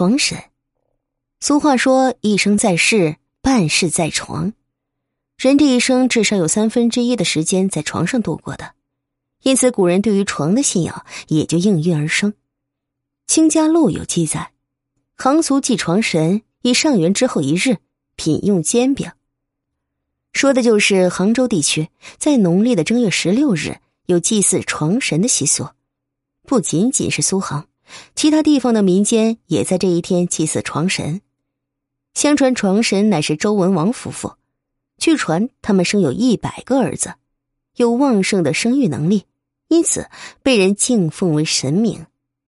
床神，俗话说：“一生在世，半世在床。”人这一生至少有三分之一的时间在床上度过的，因此古人对于床的信仰也就应运而生。《清家录》有记载，行俗祭床神，以上元之后一日品用煎饼。说的就是杭州地区在农历的正月十六日有祭祀床神的习俗，不仅仅是苏杭。其他地方的民间也在这一天祭祀床神。相传床神乃是周文王夫妇，据传他们生有一百个儿子，有旺盛的生育能力，因此被人敬奉为神明。